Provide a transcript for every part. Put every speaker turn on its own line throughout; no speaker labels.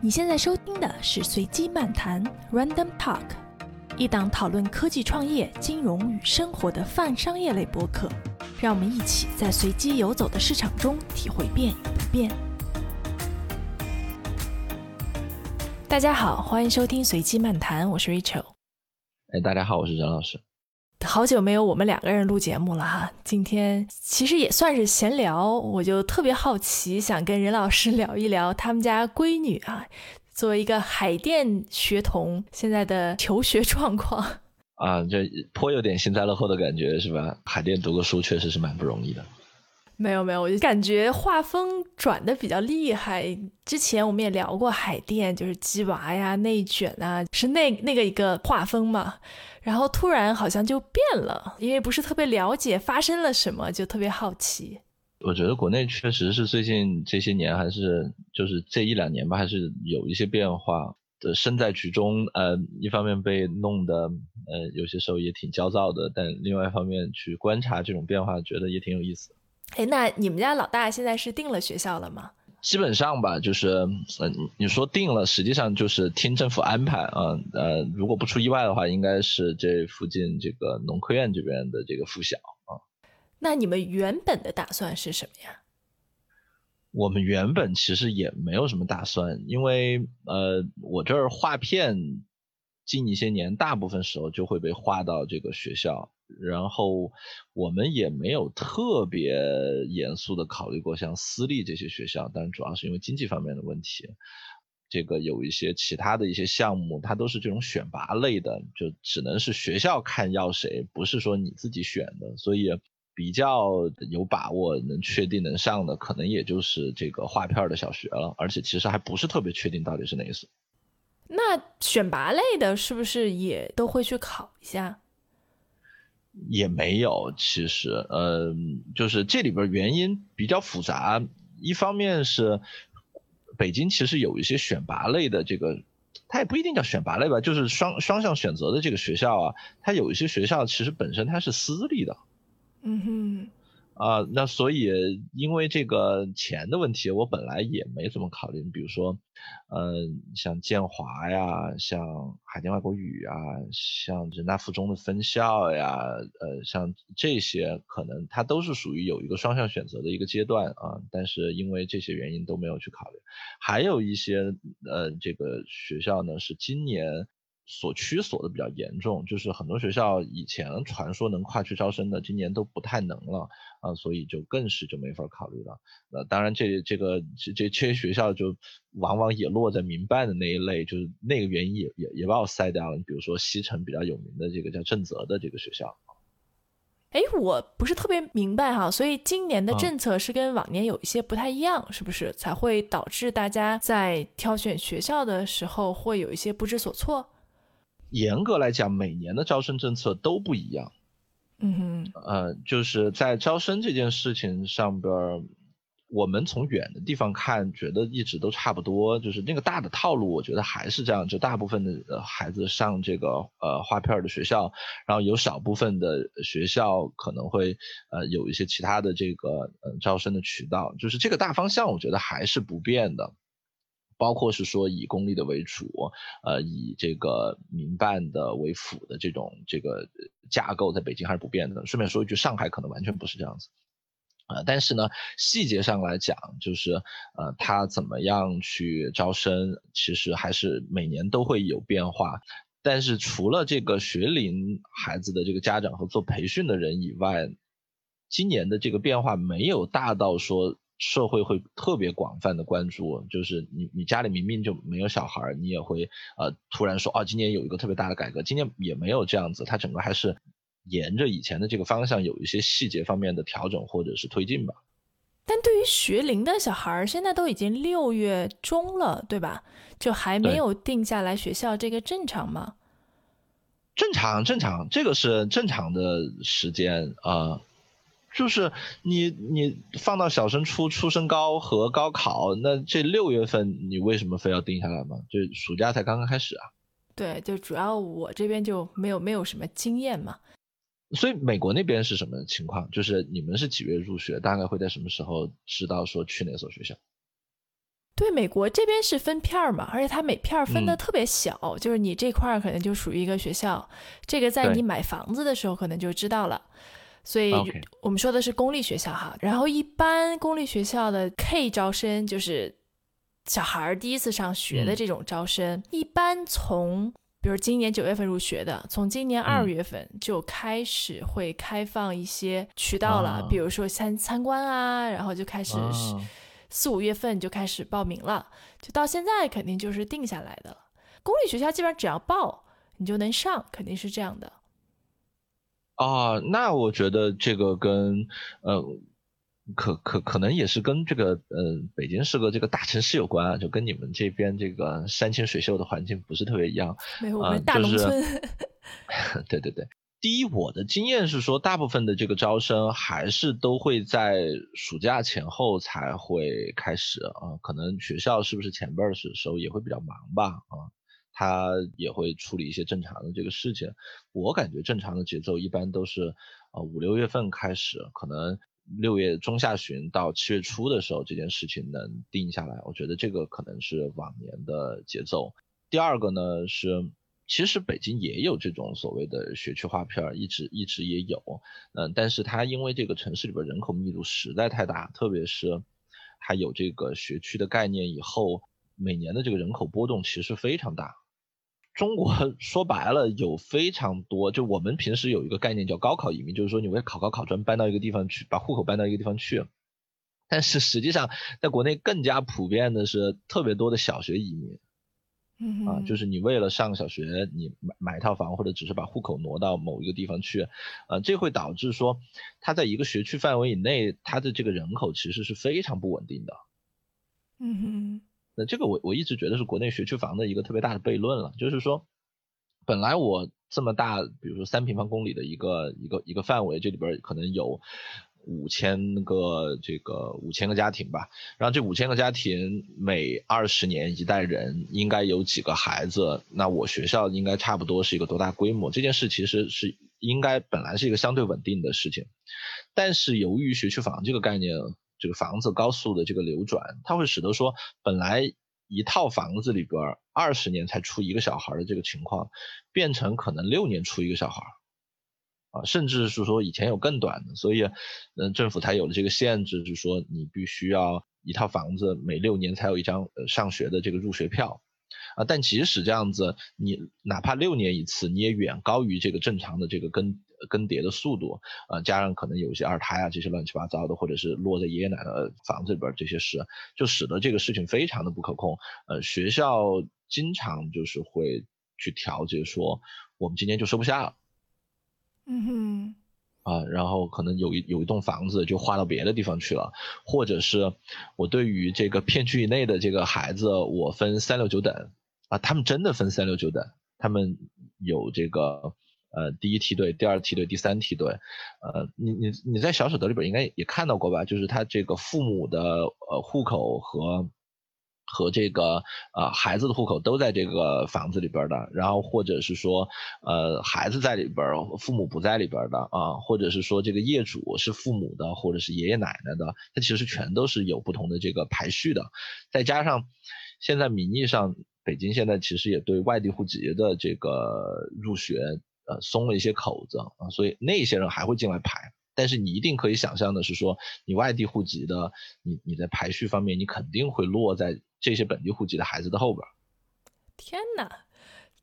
你现在收听的是随机漫谈 （Random Talk），一档讨论科技创业、金融与生活的泛商业类播客。让我们一起在随机游走的市场中体会变与不变。大家好，欢迎收听随机漫谈，我是 Rachel。
哎，大家好，我是任老师。
好久没有我们两个人录节目了哈，今天其实也算是闲聊，我就特别好奇，想跟任老师聊一聊他们家闺女啊，作为一个海淀学童，现在的求学状况
啊，这颇有点幸灾乐祸的感觉是吧？海淀读个书确实是蛮不容易的。
没有没有，我就感觉画风转的比较厉害。之前我们也聊过海淀，就是鸡娃呀、内卷啊，是那那个一个画风嘛。然后突然好像就变了，因为不是特别了解发生了什么，就特别好奇。
我觉得国内确实是最近这些年，还是就是这一两年吧，还是有一些变化的，身在局中。呃，一方面被弄得呃有些时候也挺焦躁的，但另外一方面去观察这种变化，觉得也挺有意思。
哎，那你们家老大现在是定了学校了吗？
基本上吧，就是嗯，你说定了，实际上就是听政府安排啊。呃，如果不出意外的话，应该是这附近这个农科院这边的这个附小啊。
那你们原本的打算是什么呀？
我们原本其实也没有什么打算，因为呃，我这儿划片近一些年，大部分时候就会被划到这个学校。然后我们也没有特别严肃的考虑过像私立这些学校，但主要是因为经济方面的问题。这个有一些其他的一些项目，它都是这种选拔类的，就只能是学校看要谁，不是说你自己选的。所以比较有把握能确定能上的，可能也就是这个划片的小学了。而且其实还不是特别确定到底是哪一所。
那选拔类的是不是也都会去考一下？
也没有，其实，嗯，就是这里边原因比较复杂。一方面是北京其实有一些选拔类的这个，它也不一定叫选拔类吧，就是双双向选择的这个学校啊，它有一些学校其实本身它是私立的。
嗯哼。
啊，那所以因为这个钱的问题，我本来也没怎么考虑。你比如说，嗯，像建华呀，像海淀外国语啊，像人大附中的分校呀，呃，像这些可能它都是属于有一个双向选择的一个阶段啊。但是因为这些原因都没有去考虑。还有一些呃，这个学校呢是今年。锁区锁的比较严重，就是很多学校以前传说能跨区招生的，今年都不太能了啊，所以就更是就没法考虑了。那当然，这这个这这些学校就往往也落在民办的那一类，就是那个原因也也也把我筛掉了。你比如说西城比较有名的这个叫正则的这个学校，
哎，我不是特别明白哈，所以今年的政策是跟往年有一些不太一样，是不是才会导致大家在挑选学校的时候会有一些不知所措？
严格来讲，每年的招生政策都不一样。
嗯哼，
呃，就是在招生这件事情上边，我们从远的地方看，觉得一直都差不多。就是那个大的套路，我觉得还是这样。就大部分的孩子上这个呃划片的学校，然后有少部分的学校可能会呃有一些其他的这个呃招生的渠道。就是这个大方向，我觉得还是不变的。包括是说以公立的为主，呃，以这个民办的为辅的这种这个架构，在北京还是不变的。顺便说一句，上海可能完全不是这样子，啊，但是呢，细节上来讲，就是呃，他怎么样去招生，其实还是每年都会有变化。但是除了这个学龄孩子的这个家长和做培训的人以外，今年的这个变化没有大到说。社会会特别广泛的关注，就是你你家里明明就没有小孩，你也会呃突然说哦，今年有一个特别大的改革，今年也没有这样子，它整个还是沿着以前的这个方向，有一些细节方面的调整或者是推进吧。
但对于学龄的小孩，现在都已经六月中了，对吧？就还没有定下来学校，这个正常吗？
正常，正常，这个是正常的时间啊。就是你你放到小升初、初升高和高考，那这六月份你为什么非要定下来吗？就暑假才刚刚开始啊。
对，就主要我这边就没有没有什么经验嘛。
所以美国那边是什么情况？就是你们是几月入学？大概会在什么时候知道说去哪所学校？
对，美国这边是分片儿嘛，而且它每片儿分的特别小，就是你这块儿可能就属于一个学校，这个在你买房子的时候可能就知道了。所以我们说的是公立学校哈，然后一般公立学校的 K 招生就是小孩儿第一次上学的这种招生，一般从比如今年九月份入学的，从今年二月份就开始会开放一些渠道了，比如说参参观啊，然后就开始。四五月份就开始报名了，就到现在肯定就是定下来的了。公立学校基本上只要报，你就能上，肯定是这样的。
啊，那我觉得这个跟呃，可可可能也是跟这个呃，北京是个这个大城市有关啊，就跟你们这边这个山清水秀的环境不是特别一样。
没有，我们大农村。
对对对。第一，我的经验是说，大部分的这个招生还是都会在暑假前后才会开始啊。可能学校是不是前边的时候也会比较忙吧？啊，他也会处理一些正常的这个事情。我感觉正常的节奏一般都是，呃，五六月份开始，可能六月中下旬到七月初的时候，这件事情能定下来。我觉得这个可能是往年的节奏。第二个呢是。其实北京也有这种所谓的学区划片儿，一直一直也有，嗯，但是它因为这个城市里边人口密度实在太大，特别是它有这个学区的概念以后，每年的这个人口波动其实非常大。中国 说白了有非常多，就我们平时有一个概念叫高考移民，就是说你为考高考专搬到一个地方去，把户口搬到一个地方去，但是实际上在国内更加普遍的是特别多的小学移民。啊，就是你为了上小学，你买买一套房，或者只是把户口挪到某一个地方去，呃，这会导致说，他在一个学区范围以内，他的这个人口其实是非常不稳定的。
嗯哼，
那这个我我一直觉得是国内学区房的一个特别大的悖论了，就是说，本来我这么大，比如说三平方公里的一个一个一个范围，这里边可能有。五千个这个五千个家庭吧，然后这五千个家庭每二十年一代人应该有几个孩子？那我学校应该差不多是一个多大规模？这件事其实是应该本来是一个相对稳定的事情，但是由于学区房这个概念，这个房子高速的这个流转，它会使得说本来一套房子里边二十年才出一个小孩的这个情况，变成可能六年出一个小孩。啊，甚至是说以前有更短的，所以，嗯，政府才有了这个限制，就是说你必须要一套房子每六年才有一张上学的这个入学票，啊，但即使这样子，你哪怕六年一次，你也远高于这个正常的这个跟更迭的速度，呃，加上可能有一些二胎啊这些乱七八糟的，或者是落在爷爷奶奶房子里边这些事，就使得这个事情非常的不可控，呃，学校经常就是会去调节说，我们今天就收不下了。
嗯哼，
啊，然后可能有一有一栋房子就划到别的地方去了，或者是我对于这个片区以内的这个孩子，我分三六九等，啊，他们真的分三六九等，他们有这个呃第一梯队、第二梯队、第三梯队，呃，你你你在小舍得里边应该也看到过吧？就是他这个父母的呃户口和。和这个呃孩子的户口都在这个房子里边的，然后或者是说呃孩子在里边，父母不在里边的啊，或者是说这个业主是父母的或者是爷爷奶奶的，它其实全都是有不同的这个排序的。再加上现在名义上北京现在其实也对外地户籍的这个入学呃松了一些口子啊，所以那些人还会进来排。但是你一定可以想象的是说，你外地户籍的，你你在排序方面，你肯定会落在这些本地户籍的孩子的后边。
天哪，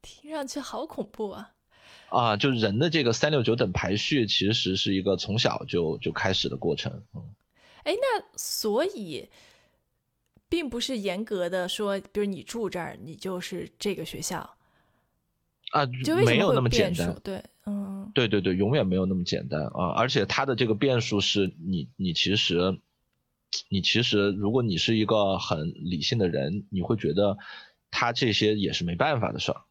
听上去好恐怖啊！
啊，就人的这个三六九等排序，其实是一个从小就就开始的过程。嗯，
哎，那所以，并不是严格的说，比如你住这儿，你就是这个学校。
啊，没有那么简单，
对，嗯，
对对对，永远没有那么简单啊！而且它的这个变数是你，你其实，你其实，如果你是一个很理性的人，你会觉得，他这些也是没办法的事儿。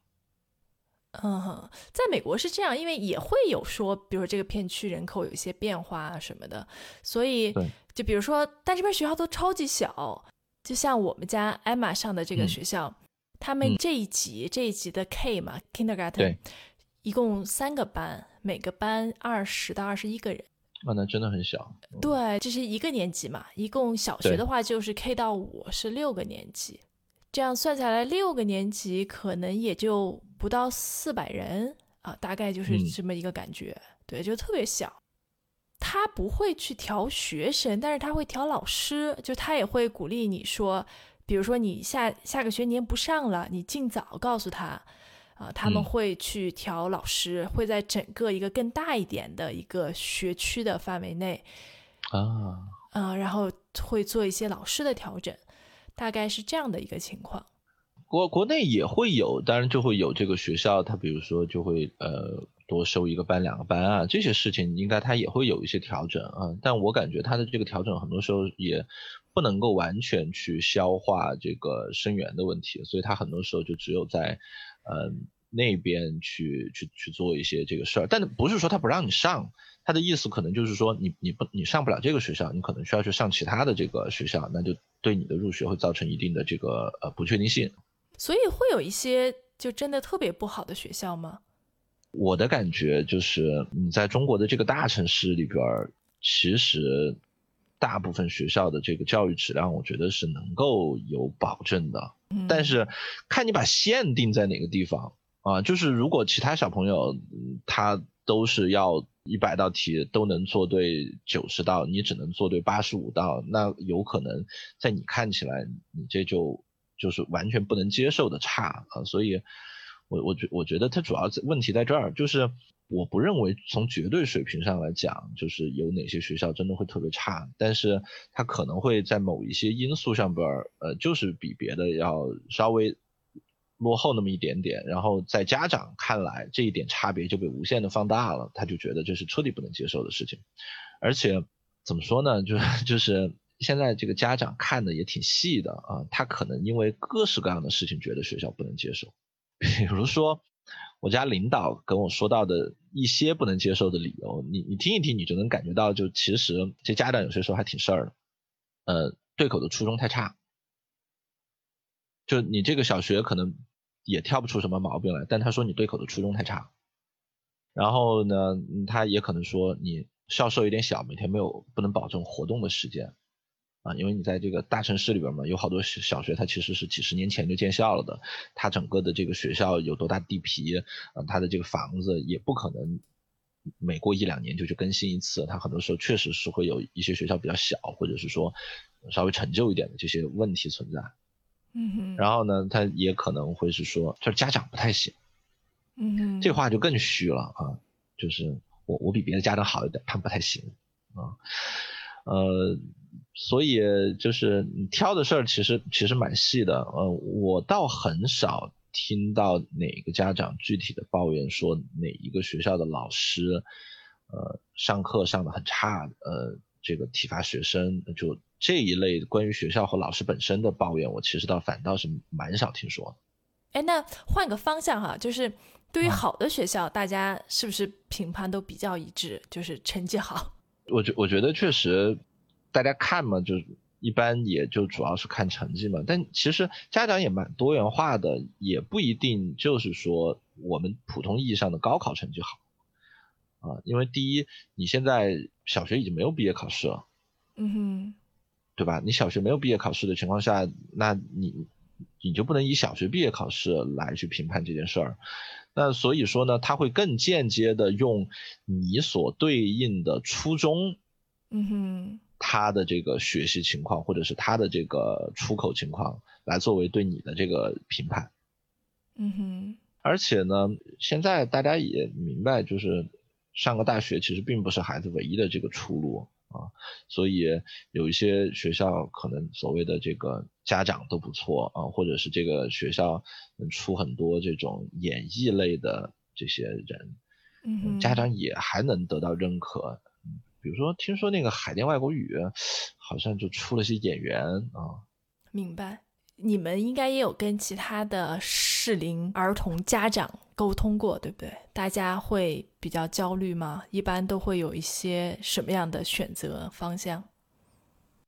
嗯，在美国是这样，因为也会有说，比如说这个片区人口有一些变化啊什么的，所以，就比如说，但这边学校都超级小，就像我们家艾玛上的这个学校。他们这一级这一级的 K 嘛，Kindergarten，一共三个班，每个班二十到二十一个人。
啊，那真的很小。
对，这是一个年级嘛，一共小学的话就是 K 到五是六个年级，这样算下来六个年级可能也就不到四百人啊，大概就是这么一个感觉。对，就特别小。他不会去调学生，但是他会调老师，就他也会鼓励你说，比如说你下下个学年不上了，你尽早告诉他。啊，他们会去调老师，会在整个一个更大一点的一个学区的范围内，
啊，
嗯，然后会做一些老师的调整，大概是这样的一个情况。
国国内也会有，当然就会有这个学校，他比如说就会呃多收一个班、两个班啊，这些事情应该他也会有一些调整啊。但我感觉他的这个调整很多时候也不能够完全去消化这个生源的问题，所以他很多时候就只有在。嗯，那边去去去做一些这个事儿，但不是说他不让你上，他的意思可能就是说你你不你上不了这个学校，你可能需要去上其他的这个学校，那就对你的入学会造成一定的这个呃不确定性。
所以会有一些就真的特别不好的学校吗？
我的感觉就是你在中国的这个大城市里边，其实大部分学校的这个教育质量，我觉得是能够有保证的。但是，看你把线定在哪个地方啊？就是如果其他小朋友他都是要一百道题都能做对九十道，你只能做对八十五道，那有可能在你看起来，你这就就是完全不能接受的差啊。所以，我我觉我觉得它主要问题在这儿，就是我不认为从绝对水平上来讲，就是有哪些学校真的会特别差，但是它可能会在某一些因素上边，呃，就是比别的要稍微。落后那么一点点，然后在家长看来，这一点差别就被无限的放大了，他就觉得这是彻底不能接受的事情。而且怎么说呢，就是 就是现在这个家长看的也挺细的啊，他可能因为各式各样的事情觉得学校不能接受，比如说我家领导跟我说到的一些不能接受的理由，你你听一听，你就能感觉到，就其实这家长有些时候还挺事儿的，呃，对口的初中太差。就你这个小学可能也挑不出什么毛病来，但他说你对口的初中太差，然后呢，他也可能说你校舍有点小，每天没有不能保证活动的时间，啊，因为你在这个大城市里边嘛，有好多小学它其实是几十年前就建校了的，它整个的这个学校有多大地皮，啊，它的这个房子也不可能每过一两年就去更新一次，它很多时候确实是会有一些学校比较小，或者是说稍微陈旧一点的这些问题存在。
嗯哼，
然后呢，他也可能会是说，就是家长不太行，
嗯哼，
这话就更虚了啊，就是我我比别的家长好一点，他们不太行啊，呃，所以就是你挑的事儿其实其实蛮细的，呃，我倒很少听到哪个家长具体的抱怨说哪一个学校的老师，呃，上课上的很差，呃，这个体罚学生就。这一类关于学校和老师本身的抱怨，我其实倒反倒是蛮少听说的。
哎，那换个方向哈，就是对于好的学校，大家是不是评判都比较一致，就是成绩好？
我觉我觉得确实，大家看嘛，就一般也就主要是看成绩嘛。但其实家长也蛮多元化的，也不一定就是说我们普通意义上的高考成绩好啊。因为第一，你现在小学已经没有毕业考试了。
嗯哼。
对吧？你小学没有毕业考试的情况下，那你你就不能以小学毕业考试来去评判这件事儿。那所以说呢，他会更间接的用你所对应的初中，
嗯哼，
他的这个学习情况或者是他的这个出口情况来作为对你的这个评判。
嗯哼。
而且呢，现在大家也明白，就是上个大学其实并不是孩子唯一的这个出路。啊，所以有一些学校可能所谓的这个家长都不错啊，或者是这个学校能出很多这种演艺类的这些人，
嗯，
家长也还能得到认可。比如说，听说那个海淀外国语好像就出了些演员啊。
明白。你们应该也有跟其他的适龄儿童家长沟通过，对不对？大家会比较焦虑吗？一般都会有一些什么样的选择方向？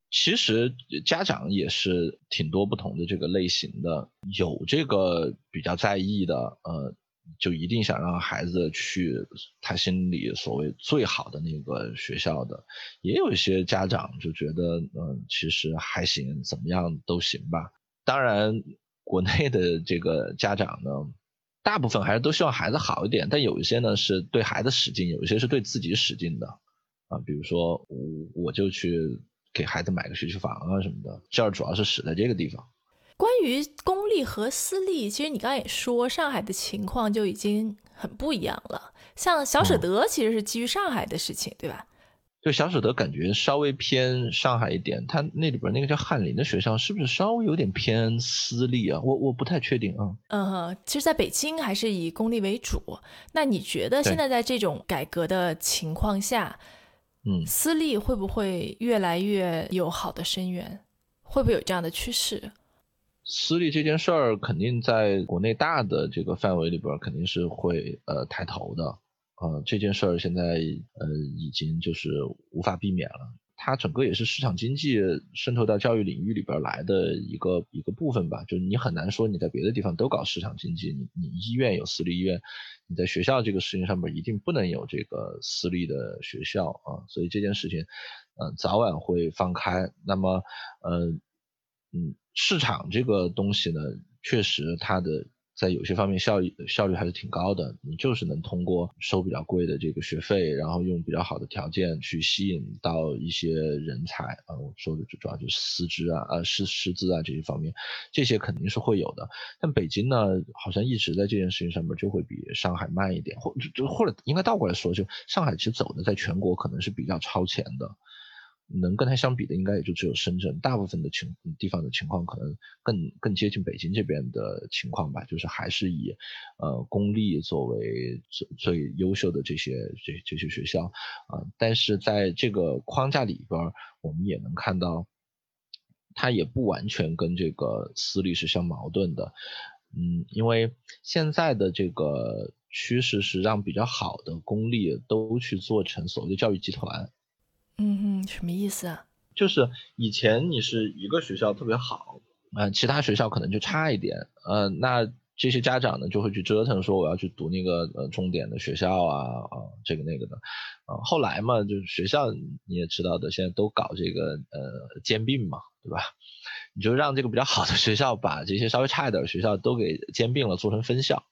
其实家长也是挺多不同的这个类型的，有这个比较在意的，呃，就一定想让孩子去他心里所谓最好的那个学校的，也有一些家长就觉得，嗯，其实还行，怎么样都行吧。当然，国内的这个家长呢，大部分还是都希望孩子好一点，但有一些呢是对孩子使劲，有一些是对自己使劲的，啊，比如说我我就去给孩子买个学区房啊什么的，这儿主要是使在这个地方。
关于公立和私立，其实你刚刚也说，上海的情况就已经很不一样了。像小舍得其实是基于上海的事情，对吧？
就小舍得感觉稍微偏上海一点，它那里边那个叫翰林的学校是不是稍微有点偏私立啊？我我不太确定啊。
嗯哼，其实在北京还是以公立为主。那你觉得现在在这种改革的情况下，
嗯，
私立会不会越来越有好的生源？会不会有这样的趋势？
私立这件事儿，肯定在国内大的这个范围里边，肯定是会呃抬头的，呃，这件事儿现在呃已经就是无法避免了。它整个也是市场经济渗透到教育领域里边来的一个一个部分吧。就是你很难说你在别的地方都搞市场经济，你你医院有私立医院，你在学校这个事情上面一定不能有这个私立的学校啊。所以这件事情，嗯，早晚会放开。那么，呃，嗯。市场这个东西呢，确实它的在有些方面效益效率还是挺高的。你就是能通过收比较贵的这个学费，然后用比较好的条件去吸引到一些人才啊。我说的主要就是师资啊、呃师师资啊这些方面，这些肯定是会有的。但北京呢，好像一直在这件事情上面就会比上海慢一点，或就或者应该倒过来说，就上海其实走的在全国可能是比较超前的。能跟它相比的，应该也就只有深圳。大部分的情地方的情况，可能更更接近北京这边的情况吧，就是还是以，呃，公立作为最最优秀的这些这这些学校啊。但是在这个框架里边，我们也能看到，它也不完全跟这个私立是相矛盾的。嗯，因为现在的这个趋势是让比较好的公立都去做成所谓的教育集团。
嗯哼，什么意思啊？
就是以前你是一个学校特别好，嗯，其他学校可能就差一点，呃，那这些家长呢就会去折腾，说我要去读那个呃重点的学校啊，啊，这个那个的，啊，后来嘛，就是学校你也知道的，现在都搞这个呃兼并嘛，对吧？你就让这个比较好的学校把这些稍微差一点的学校都给兼并了，做成分校。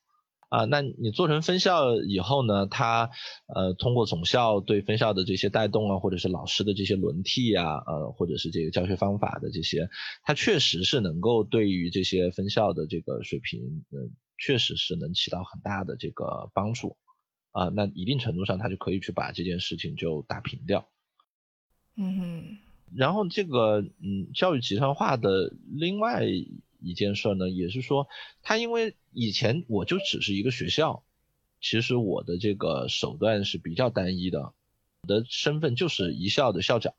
啊，那你做成分校以后呢？它，呃，通过总校对分校的这些带动啊，或者是老师的这些轮替啊，呃，或者是这个教学方法的这些，它确实是能够对于这些分校的这个水平，嗯，确实是能起到很大的这个帮助，啊，那一定程度上，它就可以去把这件事情就打平掉。
嗯哼，
然后这个，嗯，教育集团化的另外。一件事呢，也是说，他因为以前我就只是一个学校，其实我的这个手段是比较单一的，我的身份就是一校的校长，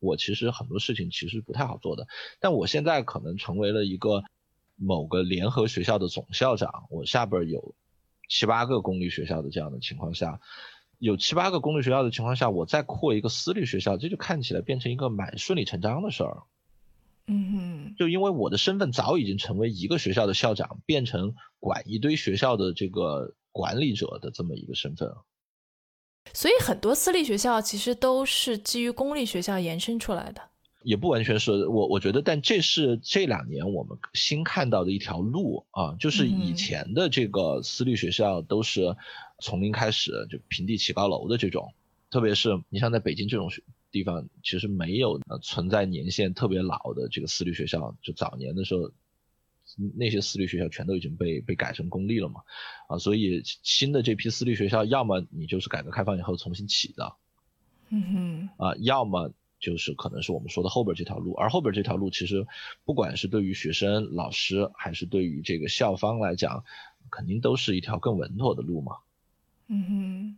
我其实很多事情其实不太好做的。但我现在可能成为了一个某个联合学校的总校长，我下边有七八个公立学校的这样的情况下，有七八个公立学校的情况下，我再扩一个私立学校，这就看起来变成一个蛮顺理成章的事儿。
嗯哼，
就因为我的身份早已经成为一个学校的校长，变成管一堆学校的这个管理者的这么一个身份
所以很多私立学校其实都是基于公立学校延伸出来的，
也不完全是我我觉得，但这是这两年我们新看到的一条路啊，就是以前的这个私立学校都是从零开始就平地起高楼的这种，特别是你像在北京这种学。地方其实没有呃存在年限特别老的这个私立学校，就早年的时候，那些私立学校全都已经被被改成公立了嘛，啊，所以新的这批私立学校，要么你就是改革开放以后重新起的，
嗯
哼，啊，要么就是可能是我们说的后边这条路，而后边这条路其实不管是对于学生、老师，还是对于这个校方来讲，肯定都是一条更稳妥的路嘛，
嗯哼。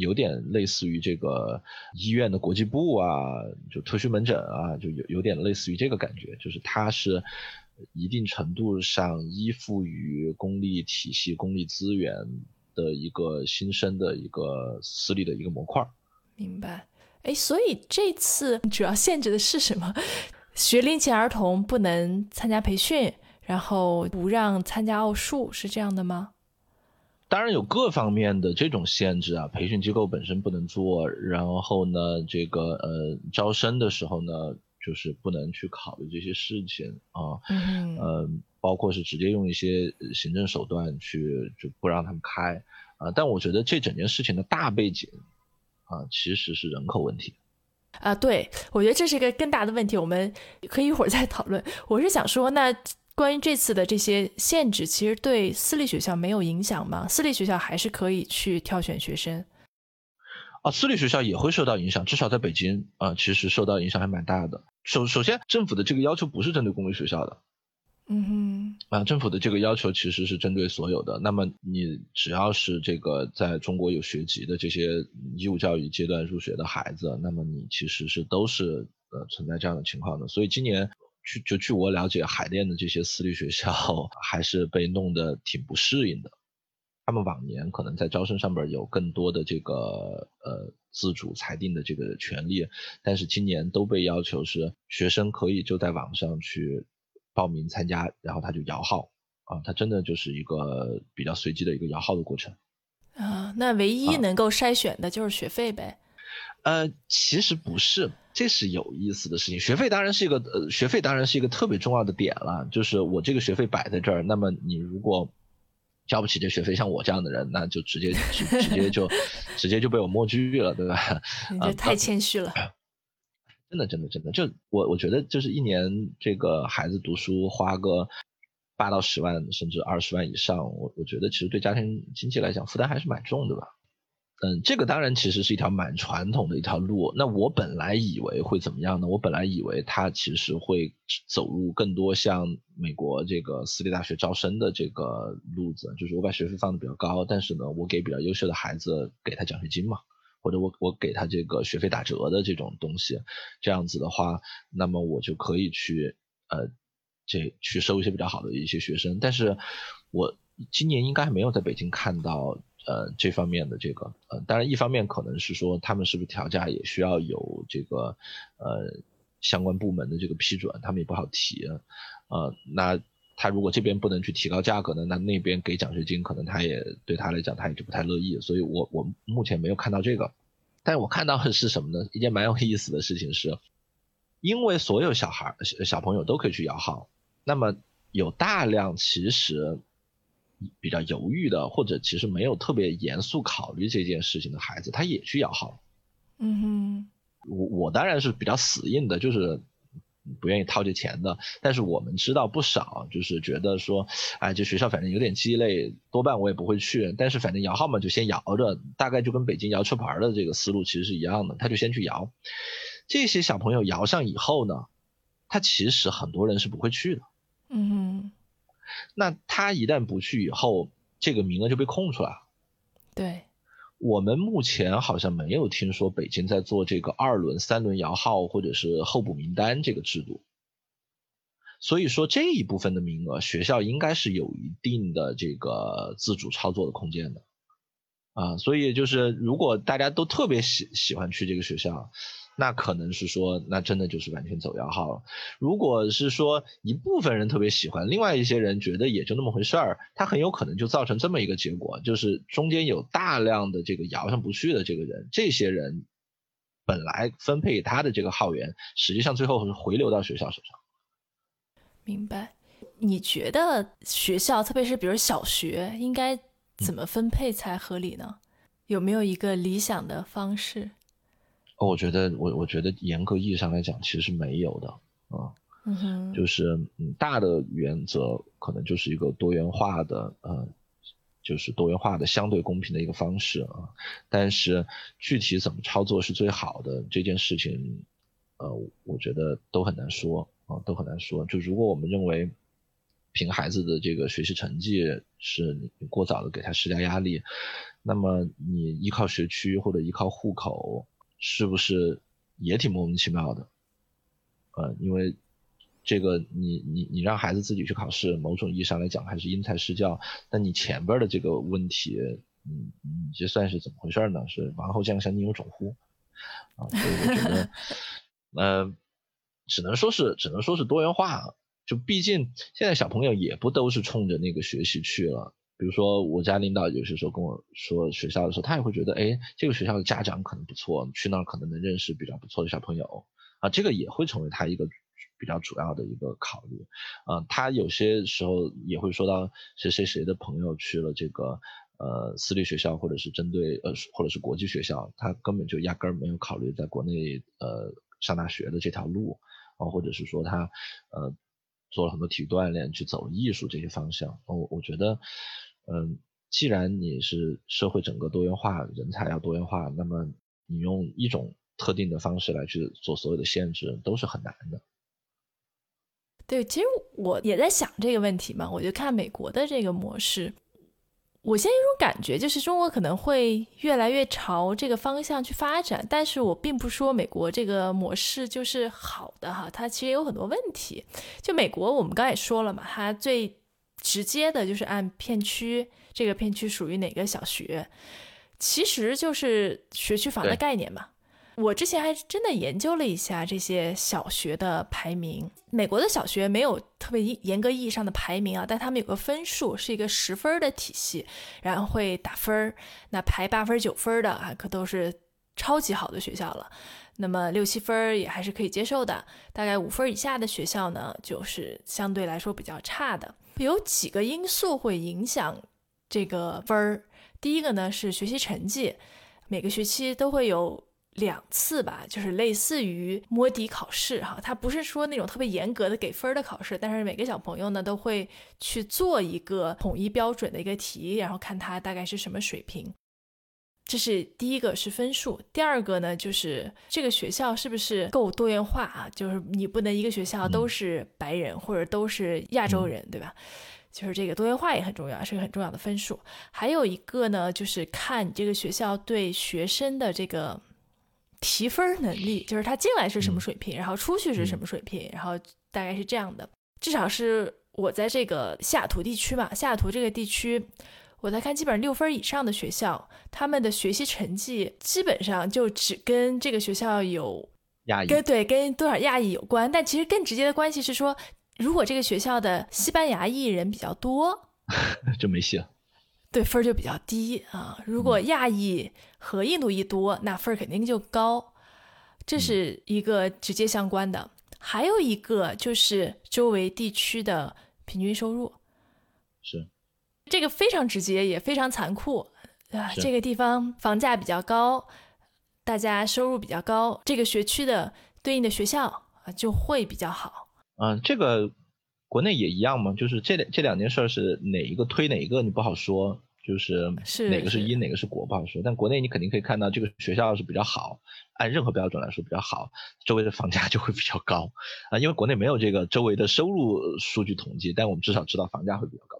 有点类似于这个医院的国际部啊，就特需门诊啊，就有有点类似于这个感觉，就是它是一定程度上依附于公立体系、公立资源的一个新生的一个私立的一个模块。
明白。哎，所以这次主要限制的是什么？学龄前儿童不能参加培训，然后不让参加奥数，是这样的吗？
当然有各方面的这种限制啊，培训机构本身不能做，然后呢，这个呃招生的时候呢，就是不能去考虑这些事情啊，
嗯
呃，包括是直接用一些行政手段去就不让他们开啊，但我觉得这整件事情的大背景啊，其实是人口问题。
啊，对，我觉得这是一个更大的问题，我们可以一会儿再讨论。我是想说，那。关于这次的这些限制，其实对私立学校没有影响吗？私立学校还是可以去挑选学生。
啊，私立学校也会受到影响，至少在北京啊，其实受到影响还蛮大的。首首先，政府的这个要求不是针对公立学校的。
嗯哼。
啊，政府的这个要求其实是针对所有的。那么你只要是这个在中国有学籍的这些义务教育阶段入学的孩子，那么你其实是都是呃存在这样的情况的。所以今年。据就据我了解，海淀的这些私立学校 还是被弄得挺不适应的。他们往年可能在招生上边有更多的这个呃自主裁定的这个权利，但是今年都被要求是学生可以就在网上去报名参加，然后他就摇号啊，他真的就是一个比较随机的一个摇号的过程。
啊，那唯一能够筛选的就是学费呗。
呃，其实不是，这是有意思的事情。学费当然是一个，呃，学费当然是一个特别重要的点了。就是我这个学费摆在这儿，那么你如果交不起这学费，像我这样的人，那就直接 直直接就直接就被我摸拒了，对吧？
你这太谦虚了。
真的，真的，真的，就我我觉得，就是一年这个孩子读书花个八到十万，甚至二十万以上，我我觉得其实对家庭经济来讲负担还是蛮重的吧。嗯，这个当然其实是一条蛮传统的一条路。那我本来以为会怎么样呢？我本来以为它其实会走入更多像美国这个私立大学招生的这个路子，就是我把学费放的比较高，但是呢，我给比较优秀的孩子给他奖学金嘛，或者我我给他这个学费打折的这种东西，这样子的话，那么我就可以去呃这去收一些比较好的一些学生。但是我今年应该没有在北京看到。呃，这方面的这个，呃，当然一方面可能是说他们是不是调价也需要有这个，呃，相关部门的这个批准，他们也不好提，呃，那他如果这边不能去提高价格呢，那那边给奖学金，可能他也对他来讲他也就不太乐意，所以我我目前没有看到这个，但是我看到的是什么呢？一件蛮有意思的事情是，因为所有小孩小朋友都可以去摇号，那么有大量其实。比较犹豫的，或者其实没有特别严肃考虑这件事情的孩子，他也去摇号。
嗯哼，
我我当然是比较死硬的，就是不愿意掏这钱的。但是我们知道不少，就是觉得说，哎，这学校反正有点鸡肋，多半我也不会去。但是反正摇号嘛，就先摇着，大概就跟北京摇车牌的这个思路其实是一样的，他就先去摇。这些小朋友摇上以后呢，他其实很多人是不会去的。
嗯哼。
那他一旦不去以后，这个名额就被空出来了。
对，
我们目前好像没有听说北京在做这个二轮、三轮摇号或者是候补名单这个制度。所以说这一部分的名额，学校应该是有一定的这个自主操作的空间的。啊，所以就是如果大家都特别喜喜欢去这个学校。那可能是说，那真的就是完全走摇号了。如果是说一部分人特别喜欢，另外一些人觉得也就那么回事儿，他很有可能就造成这么一个结果，就是中间有大量的这个摇上不去的这个人，这些人本来分配他的这个号源，实际上最后是回流到学校手上。
明白？你觉得学校，特别是比如小学，应该怎么分配才合理呢？有没有一个理想的方式？
我觉得，我我觉得严格意义上来讲，其实是没有的啊。
嗯哼，
就是嗯，大的原则可能就是一个多元化的，呃，就是多元化的相对公平的一个方式啊。但是具体怎么操作是最好的这件事情，呃，我觉得都很难说啊，都很难说。就如果我们认为凭孩子的这个学习成绩是你过早的给他施加压力，那么你依靠学区或者依靠户口。是不是也挺莫名其妙的？呃，因为这个你你你让孩子自己去考试，某种意义上来讲还是因材施教。但你前边的这个问题，嗯，你这算是怎么回事呢？是王后将相，宁有种乎？啊，所以我觉得，呃，只能说是只能说是多元化。就毕竟现在小朋友也不都是冲着那个学习去了。比如说我家领导有些时候跟我说学校的时候，他也会觉得，哎，这个学校的家长可能不错，去那儿可能能认识比较不错的小朋友啊，这个也会成为他一个比较主要的一个考虑。啊，他有些时候也会说到谁谁谁的朋友去了这个呃私立学校，或者是针对呃或者是国际学校，他根本就压根儿没有考虑在国内呃上大学的这条路啊，或者是说他呃。做了很多体育锻炼，去走艺术这些方向。我我觉得，嗯，既然你是社会整个多元化，人才要多元化，那么你用一种特定的方式来去做所有的限制，都是很难的。
对，其实我也在想这个问题嘛，我就看美国的这个模式。我现在有种感觉，就是中国可能会越来越朝这个方向去发展，但是我并不说美国这个模式就是好的哈，它其实有很多问题。就美国，我们刚才也说了嘛，它最直接的就是按片区，这个片区属于哪个小学，其实就是学区房的概念嘛。我之前还真的研究了一下这些小学的排名。美国的小学没有特别严格意义上的排名啊，但他们有个分数，是一个十分的体系，然后会打分儿。那排八分、九分的啊，可都是超级好的学校了。那么六七分也还是可以接受的。大概五分以下的学校呢，就是相对来说比较差的。有几个因素会影响这个分儿。第一个呢是学习成绩，每个学期都会有。两次吧，就是类似于摸底考试哈，它不是说那种特别严格的给分的考试，但是每个小朋友呢都会去做一个统一标准的一个题，然后看他大概是什么水平。这是第一个是分数，第二个呢就是这个学校是不是够多元化啊？就是你不能一个学校都是白人或者都是亚洲人，对吧？就是这个多元化也很重要，是个很重要的分数。还有一个呢，就是看你这个学校对学生的这个。提分能力就是他进来是什么水平，然后出去是什么水平，然后大概是这样的。至少是我在这个西雅图地区嘛，西雅图这个地区，我在看基本上六分以上的学校，他们的学习成绩基本上就只跟这个学校有
亚裔，
跟对跟多少亚裔有关。但其实更直接的关系是说，如果这个学校的西班牙裔人比较多，
就没戏了。
对分儿就比较低啊，如果亚裔和印度裔多，那分儿肯定就高，这是一个直接相关的。还有一个就是周围地区的平均收入，
是
这个非常直接也非常残酷啊。这个地方房价比较高，大家收入比较高，这个学区的对应的学校啊就会比较好。
嗯，这个。国内也一样嘛？就是这两这两件事是哪一个推哪一个，你不好说。就是哪个是因哪个是果不好说。但国内你肯定可以看到，这个学校是比较好，按任何标准来说比较好，周围的房价就会比较高啊。因为国内没有这个周围的收入数据统计，但我们至少知道房价会比较高。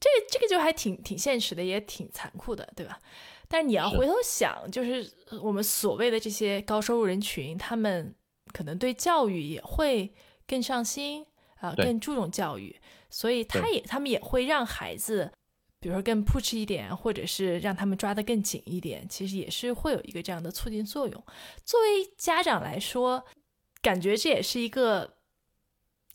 这个这个就还挺挺现实的，也挺残酷的，对吧？但是你要回头想，就是我们所谓的这些高收入人群，他们可能对教育也会更上心。啊，更注重教育，所以他也他们也会让孩子，比如说更 push 一点，或者是让他们抓得更紧一点，其实也是会有一个这样的促进作用。作为家长来说，感觉这也是一个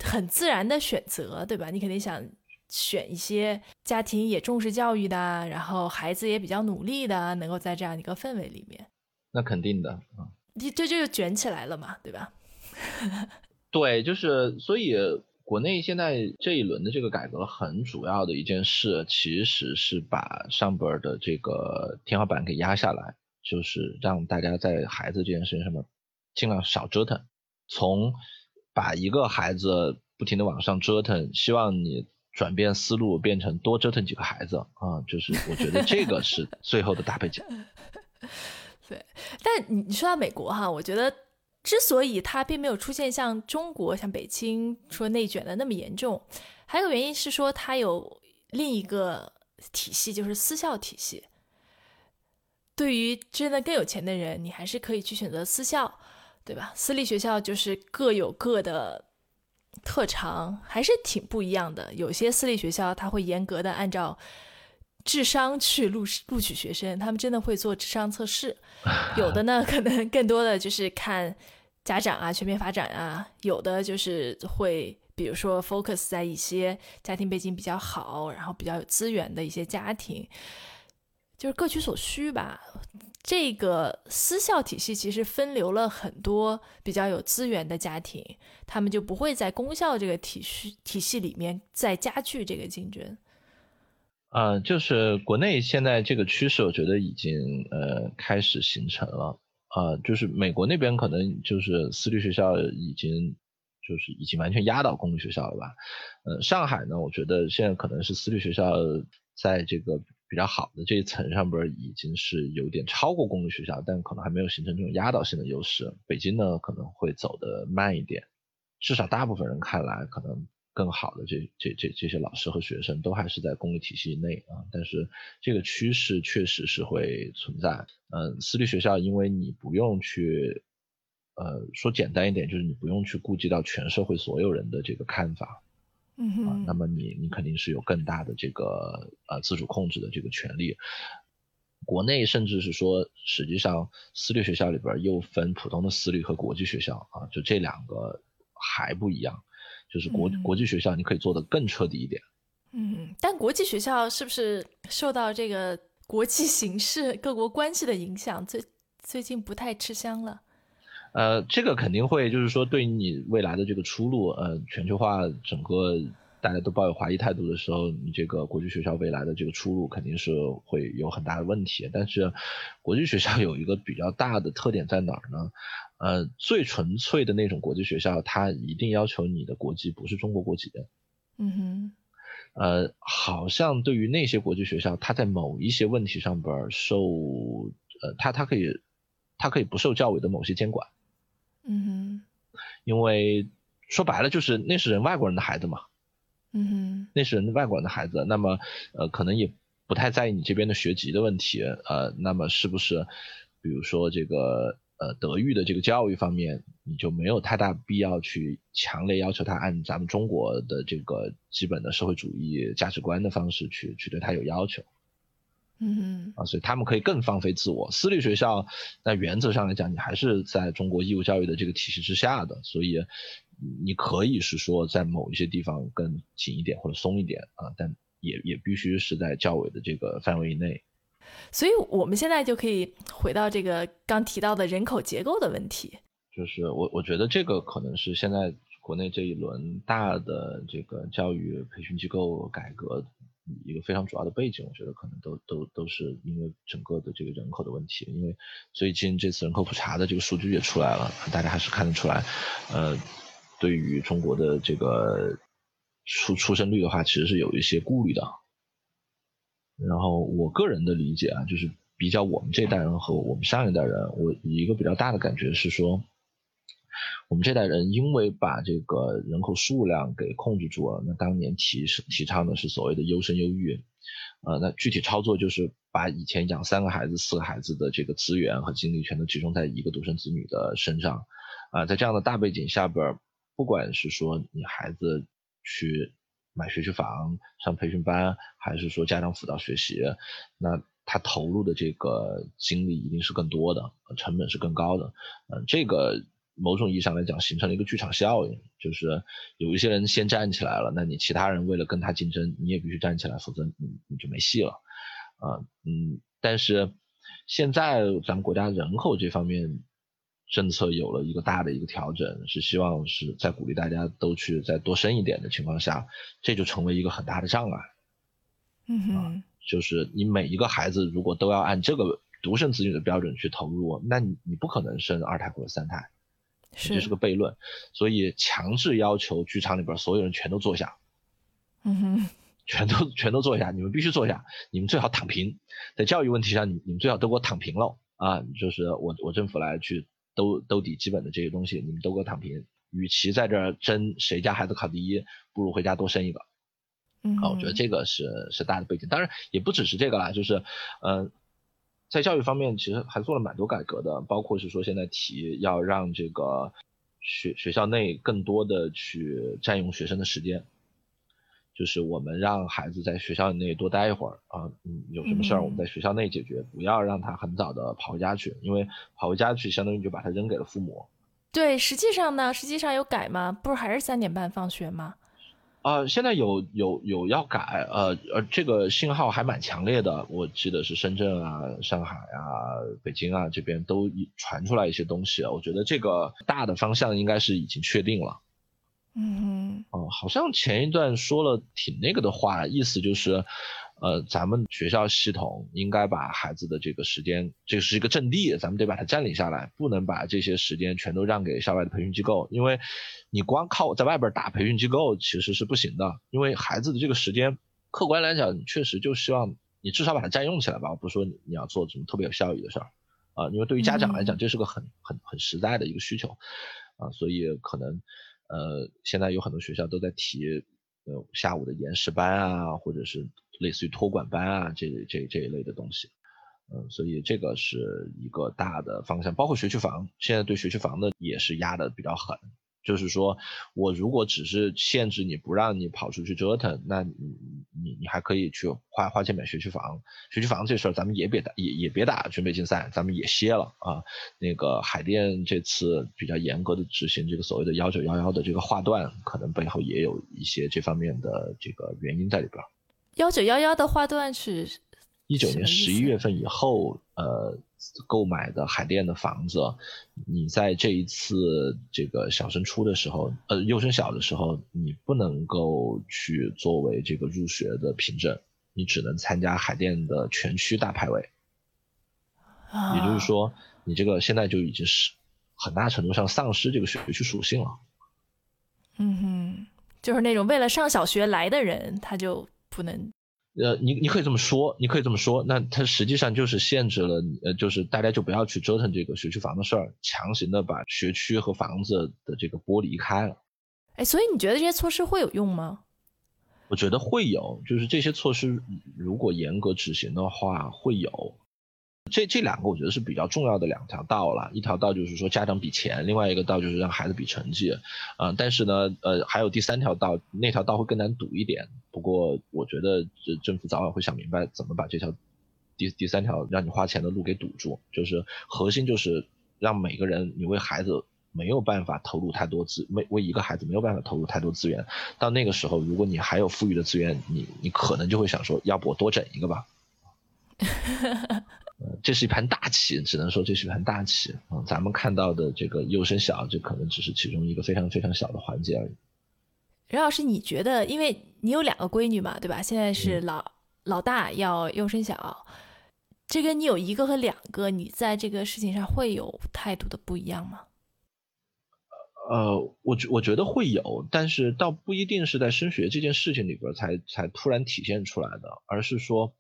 很自然的选择，对吧？你肯定想选一些家庭也重视教育的，然后孩子也比较努力的，能够在这样一个氛围里面。
那肯定的啊，
你这就卷起来了嘛，对吧？
对，就是所以。国内现在这一轮的这个改革，很主要的一件事，其实是把上边的这个天花板给压下来，就是让大家在孩子这件事情上面尽量少折腾，从把一个孩子不停的往上折腾，希望你转变思路，变成多折腾几个孩子啊，就是我觉得这个是 最后的大背景。
对，但你你说到美国哈，我觉得。之所以它并没有出现像中国、像北京说内卷的那么严重，还有原因是说它有另一个体系，就是私校体系。对于真的更有钱的人，你还是可以去选择私校，对吧？私立学校就是各有各的特长，还是挺不一样的。有些私立学校它会严格的按照智商去录录取学生，他们真的会做智商测试。有的呢，可能更多的就是看。家长啊，全面发展啊，有的就是会比如说 focus 在一些家庭背景比较好，然后比较有资源的一些家庭，就是各取所需吧。这个私校体系其实分流了很多比较有资源的家庭，他们就不会在公校这个体系体系里面再加剧这个竞争。
呃，就是国内现在这个趋势，我觉得已经呃开始形成了。呃，就是美国那边可能就是私立学校已经就是已经完全压倒公立学校了吧。呃，上海呢，我觉得现在可能是私立学校在这个比较好的这一层上边已经是有点超过公立学校，但可能还没有形成这种压倒性的优势。北京呢可能会走得慢一点，至少大部分人看来可能。更好的这这这这些老师和学生都还是在公立体系内啊，但是这个趋势确实是会存在。嗯，私立学校因为你不用去，呃，说简单一点就是你不用去顾及到全社会所有人的这个看法，
嗯哼，
那么你你肯定是有更大的这个呃自主控制的这个权利。国内甚至是说，实际上私立学校里边又分普通的私立和国际学校啊，就这两个还不一样。就是国国际学校，你可以做的更彻底一点。
嗯，但国际学校是不是受到这个国际形势、各国关系的影响，最最近不太吃香了？
呃，这个肯定会，就是说，对你未来的这个出路，呃，全球化整个大家都抱有怀疑态度的时候，你这个国际学校未来的这个出路肯定是会有很大的问题。但是，国际学校有一个比较大的特点在哪儿呢？呃，最纯粹的那种国际学校，它一定要求你的国籍不是中国国籍。
嗯哼。
呃，好像对于那些国际学校，它在某一些问题上边受，呃，它它可以，它可以不受教委的某些监管。
嗯哼。
因为说白了就是那是人外国人的孩子嘛。
嗯哼。
那是人外国人的孩子，那么呃，可能也不太在意你这边的学籍的问题。呃，那么是不是，比如说这个。呃，德育的这个教育方面，你就没有太大必要去强烈要求他按咱们中国的这个基本的社会主义价值观的方式去去对他有要求。
嗯
啊，所以他们可以更放飞自我。私立学校在原则上来讲，你还是在中国义务教育的这个体系之下的，所以你可以是说在某一些地方更紧一点或者松一点啊，但也也必须是在教委的这个范围以内。
所以，我们现在就可以回到这个刚提到的人口结构的问题。
就是我，我觉得这个可能是现在国内这一轮大的这个教育培训机构改革一个非常主要的背景。我觉得可能都都都是因为整个的这个人口的问题。因为最近这次人口普查的这个数据也出来了，大家还是看得出来，呃，对于中国的这个出出生率的话，其实是有一些顾虑的。然后我个人的理解啊，就是比较我们这代人和我们上一代人，我一个比较大的感觉是说，我们这代人因为把这个人口数量给控制住了，那当年提提倡的是所谓的优生优育，呃，那具体操作就是把以前养三个孩子、四个孩子的这个资源和精力全都集中在一个独生子女的身上，啊，在这样的大背景下边，不管是说你孩子去。买学区房、上培训班，还是说家长辅导学习，那他投入的这个精力一定是更多的，成本是更高的。嗯，这个某种意义上来讲，形成了一个剧场效应，就是有一些人先站起来了，那你其他人为了跟他竞争，你也必须站起来，否则你你就没戏了。啊，嗯，但是现在咱们国家人口这方面。政策有了一个大的一个调整，是希望是在鼓励大家都去再多生一点的情况下，这就成为一个很大的障碍。
嗯哼，
就是你每一个孩子如果都要按这个独生子女的标准去投入，那你你不可能生二胎或者三胎，这是个悖论。所以强制要求剧场里边所有人全都坐下，
嗯哼，
全都全都坐下，你们必须坐下，你们最好躺平，在教育问题上，你你们最好都给我躺平喽啊！就是我我政府来去。兜兜底基本的这些东西，你们都给我躺平。与其在这儿争谁家孩子考第一，不如回家多生一个。
嗯，
好，我觉得这个是是大的背景。当然也不只是这个啦，就是，嗯，在教育方面其实还做了蛮多改革的，包括是说现在提要让这个学学校内更多的去占用学生的时间。就是我们让孩子在学校内多待一会儿啊，嗯，有什么事儿我们在学校内解决，不要让他很早的跑回家去，因为跑回家去相当于就把他扔给了父母。
对，实际上呢，实际上有改吗？不是还是三点半放学吗？
啊，现在有有有要改，呃呃，这个信号还蛮强烈的。我记得是深圳啊、上海啊、北京啊这边都传出来一些东西。我觉得这个大的方向应该是已经确定了。
嗯，
哦，好像前一段说了挺那个的话，意思就是。呃，咱们学校系统应该把孩子的这个时间，这是一个阵地，咱们得把它占领下来，不能把这些时间全都让给校外的培训机构，因为你光靠在外边打培训机构其实是不行的，因为孩子的这个时间，客观来讲，你确实就希望你至少把它占用起来吧，不是说你要做什么特别有效益的事儿，啊，因为对于家长来讲，这是个很很很实在的一个需求，啊，所以可能，呃，现在有很多学校都在提，呃，下午的延时班啊，或者是。类似于托管班啊，这这这一类的东西，嗯，所以这个是一个大的方向，包括学区房，现在对学区房的也是压的比较狠。就是说，我如果只是限制你不让你跑出去折腾，那你你你还可以去花花钱买学区房。学区房这事儿咱们也别打，也也别打军备竞赛，咱们也歇了啊。那个海淀这次比较严格的执行这个所谓的幺九幺幺的这个划段，可能背后也有一些这方面的这个原因在里边。
幺九幺幺的划段是，
一九年十一月份以后，呃，购买的海淀的房子，你在这一次这个小升初的时候，呃，幼升小的时候，你不能够去作为这个入学的凭证，你只能参加海淀的全区大排位。也就是说，你这个现在就已经是很大程度上丧失这个学区属性了。
嗯哼，就是那种为了上小学来的人，他就。不能，
呃，你你可以这么说，你可以这么说，那它实际上就是限制了，呃，就是大家就不要去折腾这个学区房的事儿，强行的把学区和房子的这个剥离开了。
哎，所以你觉得这些措施会有用吗？
我觉得会有，就是这些措施如果严格执行的话，会有。这这两个我觉得是比较重要的两条道了，一条道就是说家长比钱，另外一个道就是让孩子比成绩，啊，但是呢，呃，还有第三条道，那条道会更难堵一点。不过我觉得这政府早晚会想明白怎么把这条第第三条让你花钱的路给堵住，就是核心就是让每个人你为孩子没有办法投入太多资，为为一个孩子没有办法投入太多资源，到那个时候如果你还有富裕的资源，你你可能就会想说，要不我多整一个吧。这是一盘大棋，只能说这是一盘大棋啊！咱们看到的这个幼升小，这可能只是其中一个非常非常小的环节而已。
任老师，你觉得，因为你有两个闺女嘛，对吧？现在是老老大要幼升小，这跟你有一个和两个，你在这个事情上会有态度的不一样吗？
呃，我觉我觉得会有，但是倒不一定是在升学这件事情里边才才突然体现出来的，而是说。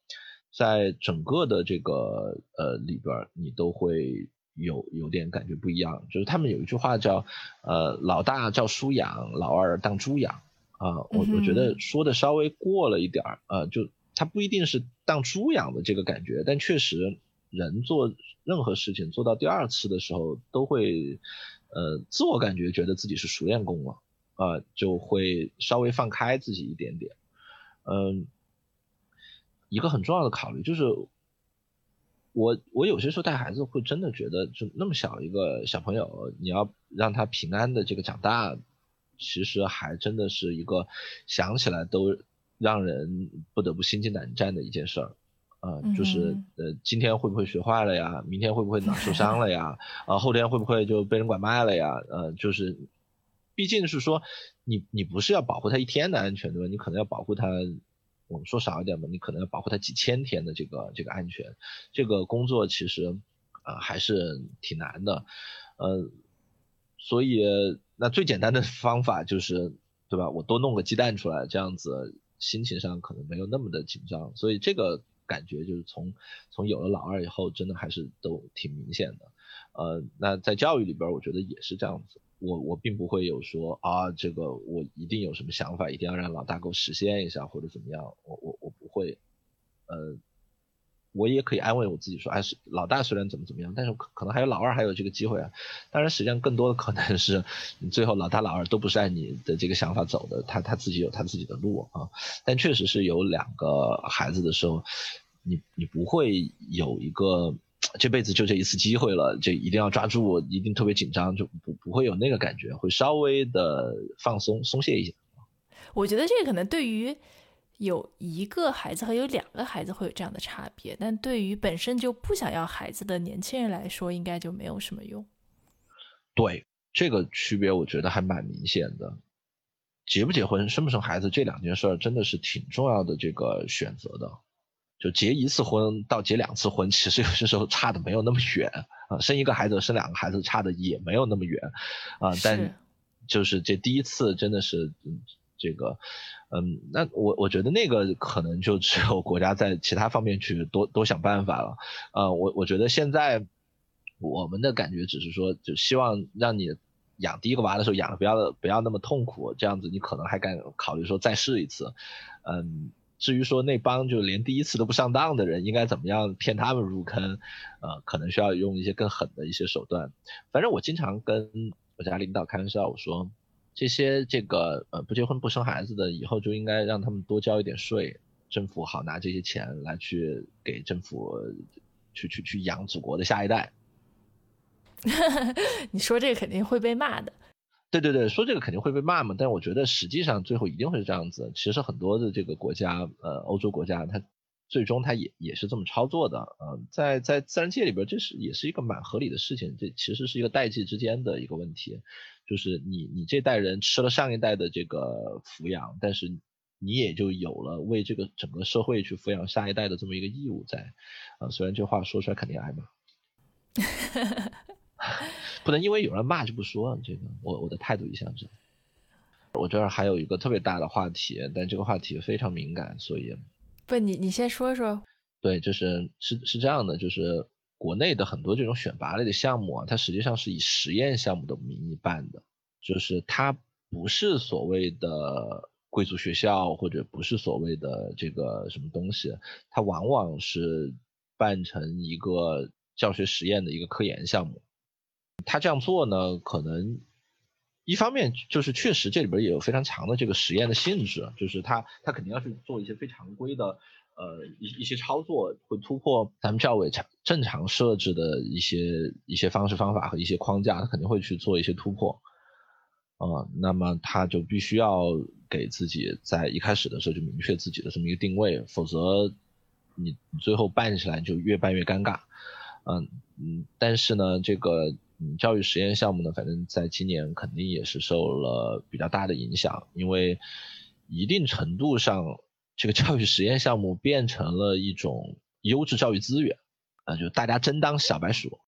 在整个的这个呃里边，你都会有有点感觉不一样。就是他们有一句话叫，呃，老大叫书养，老二当猪养。啊，我我觉得说的稍微过了一点儿。呃，就他不一定是当猪养的这个感觉，但确实人做任何事情做到第二次的时候，都会呃自我感觉觉得自己是熟练工了，啊，就会稍微放开自己一点点，嗯。一个很重要的考虑就是，我我有些时候带孩子会真的觉得，就那么小一个小朋友，你要让他平安的这个长大，其实还真的是一个想起来都让人不得不心惊胆战的一件事儿，啊，就是呃，今天会不会学坏了呀？明天会不会哪受伤了呀？啊，后天会不会就被人拐卖了呀？呃，就是，毕竟是说，你你不是要保护他一天的安全对吧？你可能要保护他。我们说少一点吧，你可能要保护他几千天的这个这个安全，这个工作其实啊还是挺难的，呃，所以那最简单的方法就是对吧？我多弄个鸡蛋出来，这样子心情上可能没有那么的紧张，所以这个感觉就是从从有了老二以后，真的还是都挺明显的，呃，那在教育里边，我觉得也是这样子。我我并不会有说啊，这个我一定有什么想法，一定要让老大给我实现一下或者怎么样，我我我不会，呃，我也可以安慰我自己说，哎，老大虽然怎么怎么样，但是可可能还有老二还有这个机会啊。当然，实际上更多的可能是，你最后老大老二都不是按你的这个想法走的，他他自己有他自己的路啊。但确实是有两个孩子的时候，你你不会有一个这辈子就这一次机会了，就一定要抓住，一定特别紧张，就不不会有那个感觉，会稍微的放松松懈一些。
我觉得这个可能对于有一个孩子和有两个孩子会有这样的差别，但对于本身就不想要孩子的年轻人来说，应该就没有什么用。
对这个区别，我觉得还蛮明显的。结不结婚、生不生孩子这两件事儿，真的是挺重要的这个选择的。就结一次婚到结两次婚，其实有些时候差的没有那么远啊。生一个孩子、生两个孩子差的也没有那么远啊。但就是这第一次真的是这个，嗯，那我我觉得那个可能就只有国家在其他方面去多多想办法了。呃，我我觉得现在我们的感觉只是说，就希望让你养第一个娃的时候养的不要不要那么痛苦，这样子你可能还敢考虑说再试一次，嗯。至于说那帮就连第一次都不上当的人，应该怎么样骗他们入坑？呃，可能需要用一些更狠的一些手段。反正我经常跟我家领导开玩笑，我说这些这个呃不结婚不生孩子的，以后就应该让他们多交一点税，政府好拿这些钱来去给政府去去去养祖国的下一代。
你说这肯定会被骂的。
对对对，说这个肯定会被骂嘛，但我觉得实际上最后一定会是这样子。其实很多的这个国家，呃，欧洲国家，它最终它也也是这么操作的。呃，在在自然界里边，这是也是一个蛮合理的事情。这其实是一个代际之间的一个问题，就是你你这代人吃了上一代的这个抚养，但是你也就有了为这个整个社会去抚养下一代的这么一个义务在。啊，虽然这话说出来肯定挨骂。不能因为有人骂就不说这个，我我的态度一向是。我这儿还有一个特别大的话题，但这个话题非常敏感，所以
不，你你先说说。
对，就是是是这样的，就是国内的很多这种选拔类的项目啊，它实际上是以实验项目的名义办的，就是它不是所谓的贵族学校，或者不是所谓的这个什么东西，它往往是办成一个教学实验的一个科研项目。他这样做呢，可能一方面就是确实这里边也有非常强的这个实验的性质，就是他他肯定要去做一些非常规的呃一一些操作，会突破咱们教委常正常设置的一些一些方式方法和一些框架，他肯定会去做一些突破啊。那么他就必须要给自己在一开始的时候就明确自己的这么一个定位，否则你最后办起来就越办越尴尬。嗯嗯，但是呢，这个。嗯，教育实验项目呢，反正在今年肯定也是受了比较大的影响，因为一定程度上，这个教育实验项目变成了一种优质教育资源，啊，就大家真当小白鼠。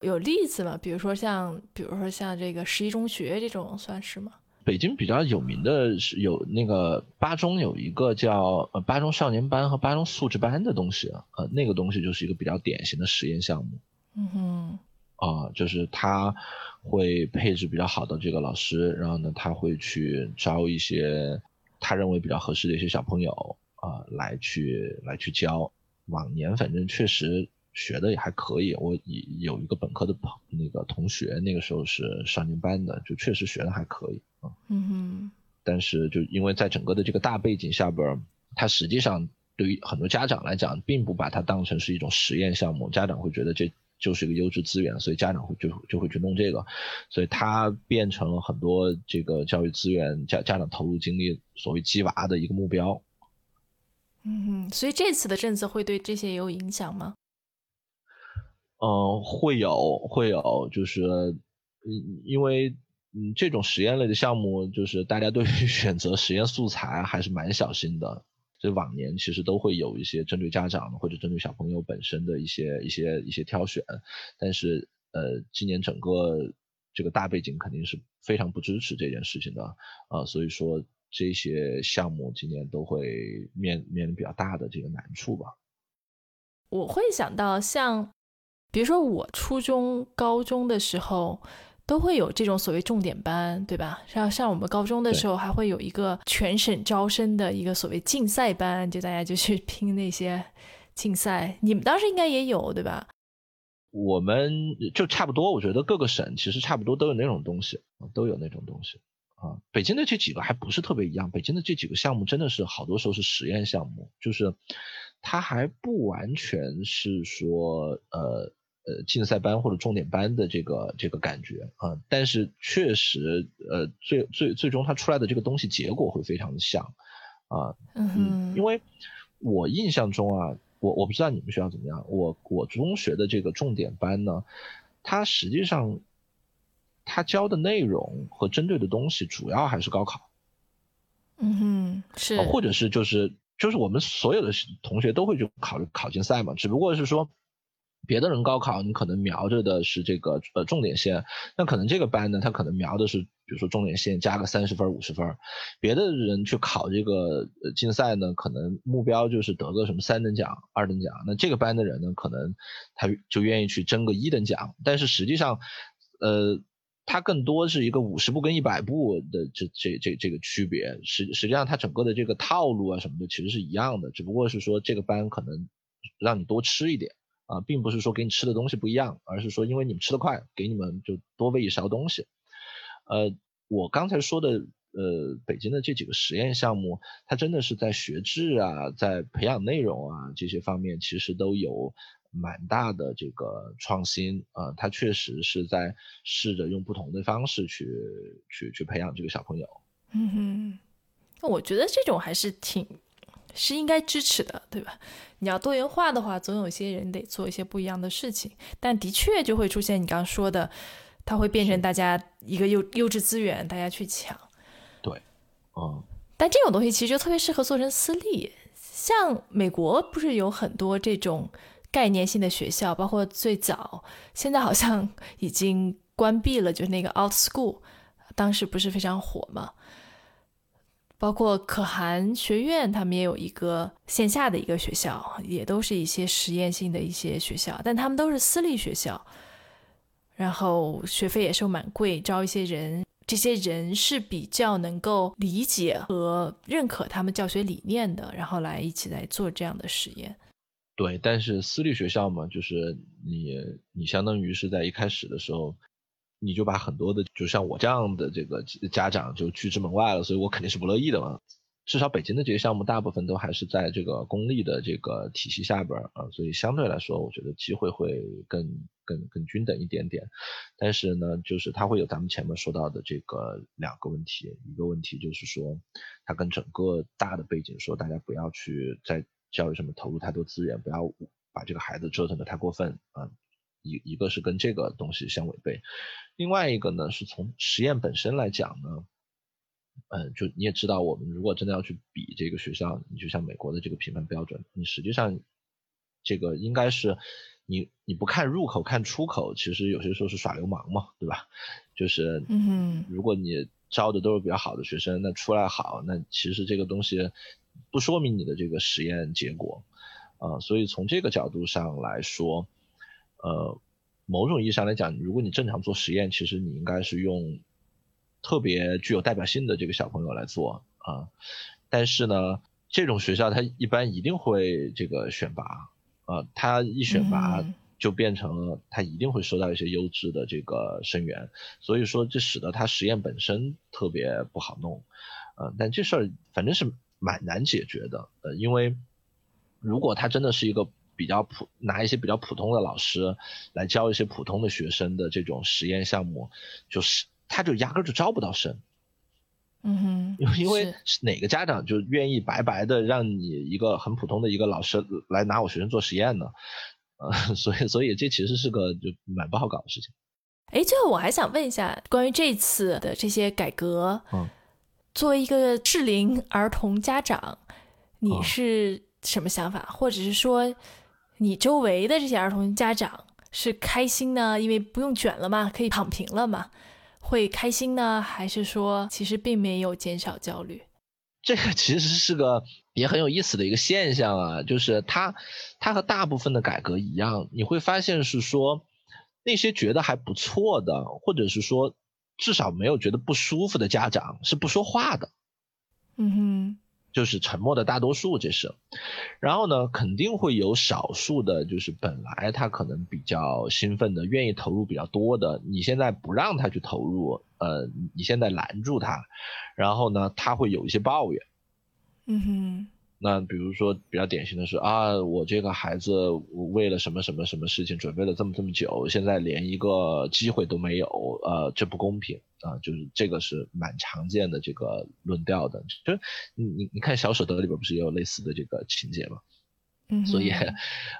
有例子吗？比如说像，比如说像这个十一中学这种算是吗？
北京比较有名的是有那个八中有一个叫呃八中少年班和八中素质班的东西，呃，那个东西就是一个比较典型的实验项目。
嗯哼。
啊，就是他会配置比较好的这个老师，然后呢，他会去招一些他认为比较合适的一些小朋友啊，来去来去教。往年反正确实学的也还可以，我有一个本科的朋那个同学，那个时候是少年班的，就确实学的还可以
啊。嗯哼。
但是就因为在整个的这个大背景下边，他实际上对于很多家长来讲，并不把它当成是一种实验项目，家长会觉得这。就是一个优质资源，所以家长会就就会去弄这个，所以它变成了很多这个教育资源家家长投入精力所谓鸡娃的一个目标。
嗯，所以这次的政策会对这些有影响吗？
嗯，会有会有，就是嗯，因为嗯这种实验类的项目，就是大家对于选择实验素材还是蛮小心的。所以往年其实都会有一些针对家长或者针对小朋友本身的一些一些一些挑选，但是呃，今年整个这个大背景肯定是非常不支持这件事情的啊，所以说这些项目今年都会面面临比较大的这个难处吧。
我会想到像，比如说我初中、高中的时候。都会有这种所谓重点班，对吧？像像我们高中的时候，还会有一个全省招生的一个所谓竞赛班，就大家就去拼那些竞赛。你们当时应该也有，对吧？
我们就差不多，我觉得各个省其实差不多都有那种东西，都有那种东西啊。北京的这几个还不是特别一样，北京的这几个项目真的是好多时候是实验项目，就是它还不完全是说呃呃竞赛班或者重点班的这个这个感觉啊，但是确实呃最最最终它出来的这个东西结果会非常的像啊，
嗯，
因为我印象中啊，我我不知道你们学校怎么样，我我中学的这个重点班呢，它实际上它教的内容和针对的东西主要还是高考，
嗯哼，是，
或者是就是。就是我们所有的同学都会去考虑考竞赛嘛，只不过是说，别的人高考你可能瞄着的是这个呃重点线，那可能这个班呢，他可能瞄的是比如说重点线加个三十分五十分，别的人去考这个竞赛呢，可能目标就是得个什么三等奖、二等奖，那这个班的人呢，可能他就愿意去争个一等奖，但是实际上，呃。它更多是一个五十步跟一百步的这这这这个区别，实实际上它整个的这个套路啊什么的其实是一样的，只不过是说这个班可能让你多吃一点啊，并不是说给你吃的东西不一样，而是说因为你们吃的快，给你们就多喂一勺东西。呃，我刚才说的呃北京的这几个实验项目，它真的是在学制啊，在培养内容啊这些方面其实都有。蛮大的这个创新啊，他确实是在试着用不同的方式去去去培养这个小朋友。
嗯哼，我觉得这种还是挺是应该支持的，对吧？你要多元化的话，总有些人得做一些不一样的事情，但的确就会出现你刚刚说的，它会变成大家一个优优质资源，大家去抢。
对，嗯。
但这种东西其实就特别适合做成私立，像美国不是有很多这种。概念性的学校，包括最早，现在好像已经关闭了，就是那个 Out School，当时不是非常火吗？包括可汗学院，他们也有一个线下的一个学校，也都是一些实验性的一些学校，但他们都是私立学校，然后学费也是蛮贵，招一些人，这些人是比较能够理解和认可他们教学理念的，然后来一起来做这样的实验。
对，但是私立学校嘛，就是你你相当于是在一开始的时候，你就把很多的，就像我这样的这个家长就拒之门外了，所以我肯定是不乐意的嘛。至少北京的这些项目大部分都还是在这个公立的这个体系下边啊，所以相对来说，我觉得机会会更更更均等一点点。但是呢，就是它会有咱们前面说到的这个两个问题，一个问题就是说，它跟整个大的背景说，大家不要去在。教育上面投入太多资源，不要把这个孩子折腾的太过分啊。一一个是跟这个东西相违背，另外一个呢是从实验本身来讲呢，嗯，就你也知道，我们如果真的要去比这个学校，你就像美国的这个评分标准，你实际上这个应该是你你不看入口看出口，其实有些时候是耍流氓嘛，对吧？就是
嗯，
如果你招的都是比较好的学生，那出来好，那其实这个东西。不说明你的这个实验结果，啊，所以从这个角度上来说，呃，某种意义上来讲，如果你正常做实验，其实你应该是用特别具有代表性的这个小朋友来做啊。但是呢，这种学校它一般一定会这个选拔，啊，它一选拔就变成了它一定会收到一些优质的这个生源，所以说这使得它实验本身特别不好弄，呃，但这事儿反正是。蛮难解决的，呃，因为如果他真的是一个比较普，拿一些比较普通的老师来教一些普通的学生的这种实验项目，就是他就压根就招不到生。
嗯哼，
因为哪个家长就愿意白白的让你一个很普通的一个老师来拿我学生做实验呢？呃，所以所以这其实是个就蛮不好搞的事情。
哎，最后我还想问一下，关于这次的这些改革，
嗯。
作为一个适龄儿童家长，你是什么想法？或者是说，你周围的这些儿童家长是开心呢？因为不用卷了嘛，可以躺平了嘛，会开心呢？还是说，其实并没有减少焦虑？
这个其实是个也很有意思的一个现象啊，就是它，它和大部分的改革一样，你会发现是说，那些觉得还不错的，或者是说。至少没有觉得不舒服的家长是不说话的，
嗯哼，
就是沉默的大多数，这是。然后呢，肯定会有少数的，就是本来他可能比较兴奋的，愿意投入比较多的，你现在不让他去投入，呃，你现在拦住他，然后呢，他会有一些抱怨，
嗯哼，
那比如说比较典型的是啊，我这个孩子为了什么什么什么事情准备了这么这么久，现在连一个机会都没有，呃，这不公平啊！就是这个是蛮常见的这个论调的。就是你你你看《小舍得》里边不是也有类似的这个情节吗？
嗯，
所以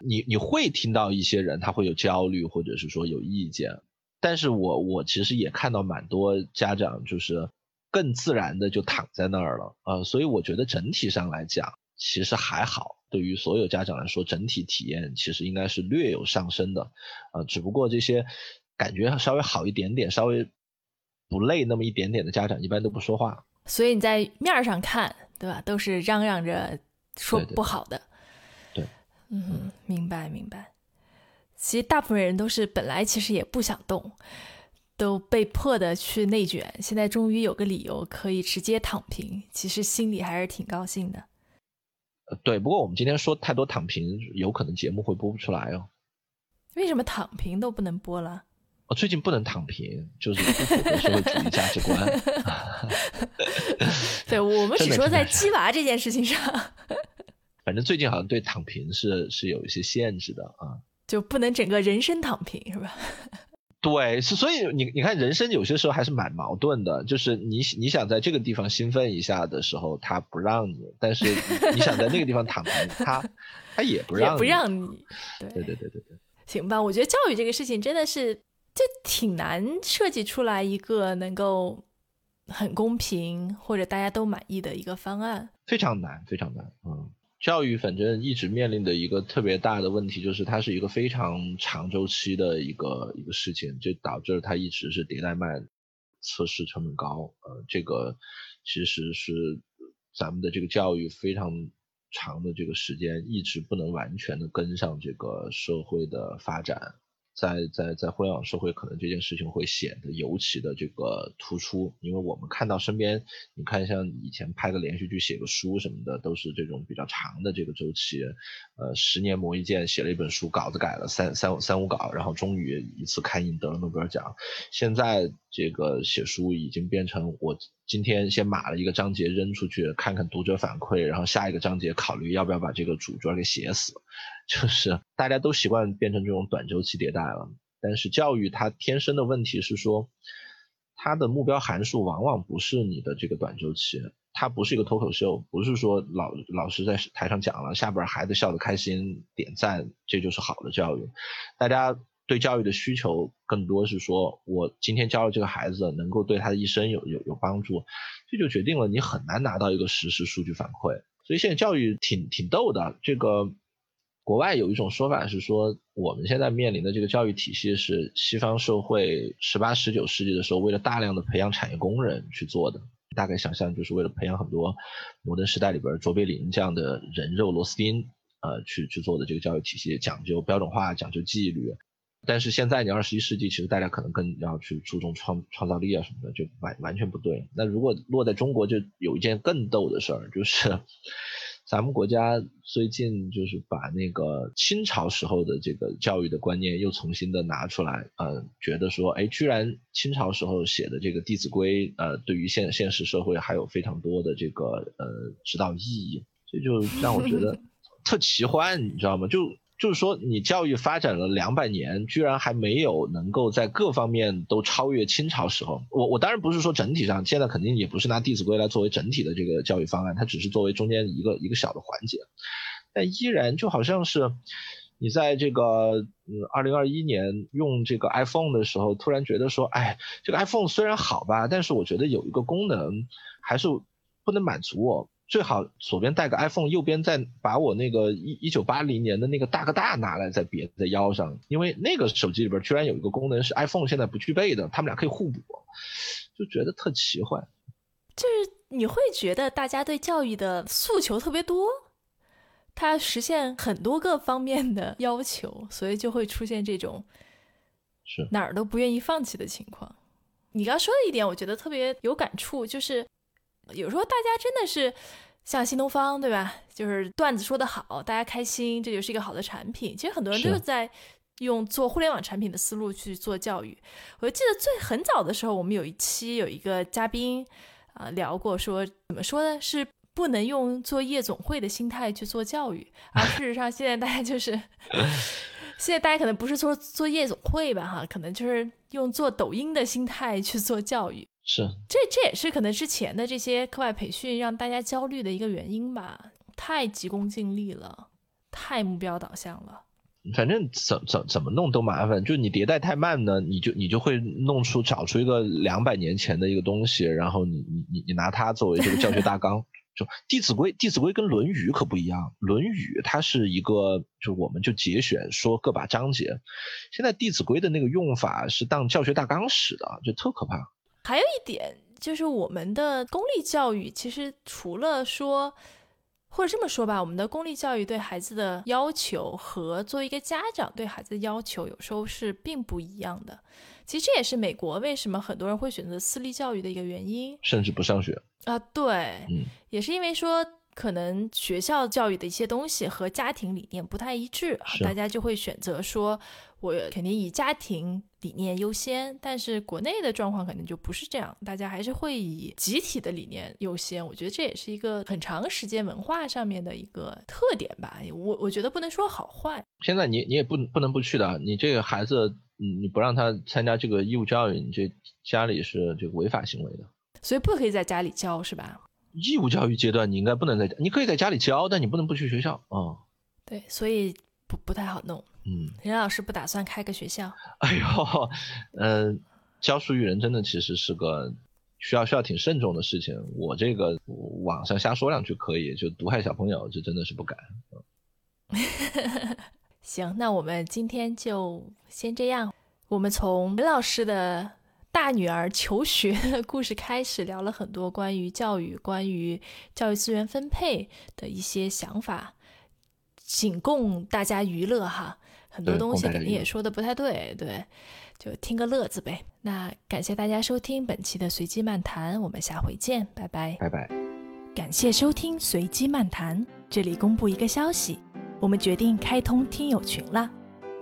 你你会听到一些人他会有焦虑，或者是说有意见，但是我我其实也看到蛮多家长就是更自然的就躺在那儿了，呃，所以我觉得整体上来讲。其实还好，对于所有家长来说，整体体验其实应该是略有上升的，呃，只不过这些感觉稍微好一点点、稍微不累那么一点点的家长，一般都不说话。
所以你在面上看，对吧？都是嚷嚷着说不好的。
对，
嗯，明白明白。其实大部分人都是本来其实也不想动，都被迫的去内卷，现在终于有个理由可以直接躺平，其实心里还是挺高兴的。
对，不过我们今天说太多躺平，有可能节目会播不出来哦。
为什么躺平都不能播了？
哦，最近不能躺平，就是不符合社会主义价值观。
对，我们只说在鸡娃这件事情上。
反正最近好像对躺平是是有一些限制的啊，
就不能整个人生躺平是吧？
对，是所以你你看，人生有些时候还是蛮矛盾的，就是你你想在这个地方兴奋一下的时候，他不让你；但是你想在那个地方躺平，他他也不让，
也不让
你。对对对对对对。
行吧，我觉得教育这个事情真的是就挺难设计出来一个能够很公平或者大家都满意的一个方案，
非常难，非常难，嗯。教育反正一直面临的一个特别大的问题，就是它是一个非常长周期的一个一个事情，就导致它一直是迭代慢，测试成本高。呃，这个其实是咱们的这个教育非常长的这个时间，一直不能完全的跟上这个社会的发展。在在在互联网社会，可能这件事情会显得尤其的这个突出，因为我们看到身边，你看像以前拍个连续剧、写个书什么的，都是这种比较长的这个周期，呃，十年磨一剑，写了一本书，稿子改了三三三五稿，然后终于一次刊印得了诺贝尔奖。现在这个写书已经变成我今天先码了一个章节扔出去，看看读者反馈，然后下一个章节考虑要不要把这个主角给写死。就是大家都习惯变成这种短周期迭代了，但是教育它天生的问题是说，它的目标函数往往不是你的这个短周期，它不是一个脱口秀，不是说老老师在台上讲了，下边孩子笑得开心点赞，这就是好的教育。大家对教育的需求更多是说，我今天教了这个孩子能够对他的一生有有有帮助，这就决定了你很难拿到一个实时数据反馈。所以现在教育挺挺逗的，这个。国外有一种说法是说，我们现在面临的这个教育体系是西方社会十八、十九世纪的时候为了大量的培养产业工人去做的。大概想象就是为了培养很多摩登时代里边卓别林这样的人肉螺丝钉，呃，去去做的这个教育体系，讲究标准化，讲究纪律。但是现在你二十一世纪，其实大家可能更要去注重创创造力啊什么的，就完完全不对。那如果落在中国，就有一件更逗的事儿，就是。咱们国家最近就是把那个清朝时候的这个教育的观念又重新的拿出来，呃，觉得说，哎，居然清朝时候写的这个《弟子规》，呃，对于现现实社会还有非常多的这个呃指导意义，这就让我觉得 特奇幻，你知道吗？就。就是说，你教育发展了两百年，居然还没有能够在各方面都超越清朝时候。我我当然不是说整体上，现在肯定也不是拿《弟子规》来作为整体的这个教育方案，它只是作为中间一个一个小的环节。但依然就好像是你在这个嗯二零二一年用这个 iPhone 的时候，突然觉得说，哎，这个 iPhone 虽然好吧，但是我觉得有一个功能还是不能满足我。最好左边带个 iPhone，右边再把我那个一一九八零年的那个大哥大拿来再别在腰上，因为那个手机里边居然有一个功能是 iPhone 现在不具备的，他们俩可以互补，就觉得特奇幻。
就是你会觉得大家对教育的诉求特别多，它实现很多个方面的要求，所以就会出现这种
是
哪儿都不愿意放弃的情况。你刚说的一点，我觉得特别有感触，就是。有时候大家真的是像新东方，对吧？就是段子说的好，大家开心，这就是一个好的产品。其实很多人都是在用做互联网产品的思路去做教育。我记得最很早的时候，我们有一期有一个嘉宾啊聊过，说怎么说呢？是不能用做夜总会的心态去做教育，而事实上现在大家就是，现在大家可能不是说做夜总会吧，哈，可能就是用做抖音的心态去做教育。
是，
这这也是可能之前的这些课外培训让大家焦虑的一个原因吧，太急功近利了，太目标导向了。
反正怎怎怎么弄都麻烦，就你迭代太慢呢，你就你就会弄出找出一个两百年前的一个东西，然后你你你你拿它作为这个教学大纲。就《弟子规》，《弟子规》跟《论语》可不一样，《论语》它是一个，就我们就节选说各把章节。现在《弟子规》的那个用法是当教学大纲使的，就特可怕。
还有一点就是，我们的公立教育其实除了说。或者这么说吧，我们的公立教育对孩子的要求和作为一个家长对孩子的要求有时候是并不一样的。其实这也是美国为什么很多人会选择私立教育的一个原因，
甚至不上学
啊。对，嗯，也是因为说。可能学校教育的一些东西和家庭理念不太一致，大家就会选择说，我肯定以家庭理念优先。但是国内的状况可能就不是这样，大家还是会以集体的理念优先。我觉得这也是一个很长时间文化上面的一个特点吧。我我觉得不能说好坏。
现在你你也不不能不去的，你这个孩子，你不让他参加这个义务教育，你这家里是这个违法行为的。
所以不可以在家里教，是吧？
义务教育阶段，你应该不能在家，你可以在家里教，但你不能不去学校啊。
对，所以不不太好弄。
嗯，
任老师不打算开个学校。
哎呦，嗯，教书育人真的其实是个需要需要挺慎重的事情。我这个网上瞎说两句可以，就毒害小朋友，这真的是不敢。
行，那我们今天就先这样。我们从任老师的。大女儿求学的故事开始，聊了很多关于教育、关于教育资源分配的一些想法，仅供大家娱乐哈。很多东西肯定也说的不太对，对，就听个乐子呗。那感谢大家收听本期的随机漫谈，我们下回见，拜拜，
拜拜。
感谢收听随机漫谈，这里公布一个消息，我们决定开通听友群了，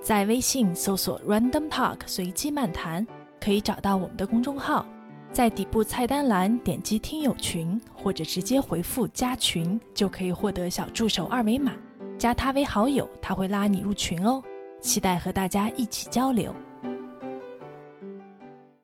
在微信搜索 Random Talk 随机漫谈。可以找到我们的公众号，在底部菜单栏点击听友群，或者直接回复加群，就可以获得小助手二维码，加他为好友，他会拉你入群哦。期待和大家一起交流。